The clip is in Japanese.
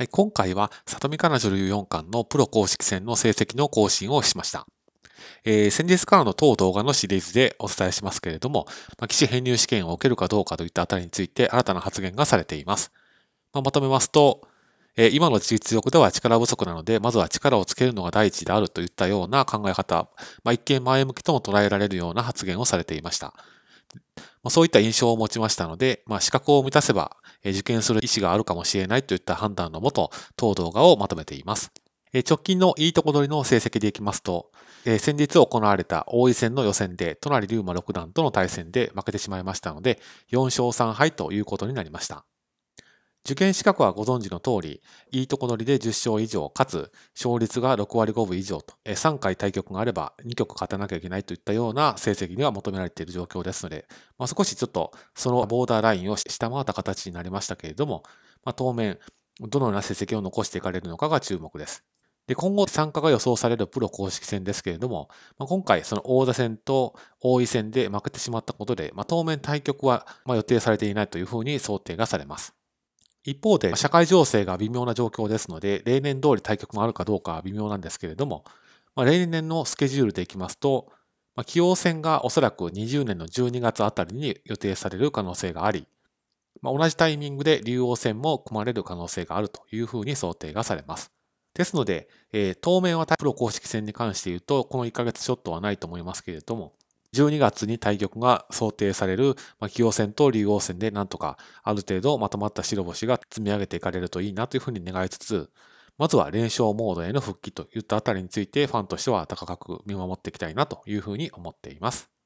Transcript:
はい、今回は里見香奈女流4冠のプロ公式戦の成績の更新をしました。えー、先日からの当動画のシリーズでお伝えしますけれども、まあ、棋士編入試験を受けるかどうかといったあたりについて新たな発言がされています。まあ、まとめますと、えー、今の実力では力不足なので、まずは力をつけるのが第一であるといったような考え方、まあ、一見前向きとも捉えられるような発言をされていました。まあ、そういった印象を持ちましたので、まあ、資格を満たせば、受験する意思があるかもしれないといった判断のもと、当動画をまとめています。直近のいいとこ取りの成績でいきますと、先日行われた王位戦の予選で、隣龍馬六段との対戦で負けてしまいましたので、4勝3敗ということになりました。受験資格はご存知の通り、いいとこ取りで10勝以上、かつ勝率が6割5分以上と、3回対局があれば2局勝たなきゃいけないといったような成績には求められている状況ですので、まあ、少しちょっとそのボーダーラインを下回った形になりましたけれども、まあ、当面、どのような成績を残していかれるのかが注目です。で今後参加が予想されるプロ公式戦ですけれども、まあ、今回その王座戦と王位戦で負けてしまったことで、まあ、当面対局は予定されていないというふうに想定がされます。一方で、社会情勢が微妙な状況ですので、例年通り対局があるかどうかは微妙なんですけれども、まあ、例年のスケジュールでいきますと、まあ、棋王戦がおそらく20年の12月あたりに予定される可能性があり、まあ、同じタイミングで竜王戦も組まれる可能性があるというふうに想定がされます。ですので、えー、当面はプロ公式戦に関して言うと、この1ヶ月ちょっとはないと思いますけれども、12月に対局が想定される、まあ、棋王戦と竜王戦でなんとかある程度まとまった白星が積み上げていかれるといいなというふうに願いつつ、まずは連勝モードへの復帰といったあたりについてファンとしては高く見守っていきたいなというふうに思っています。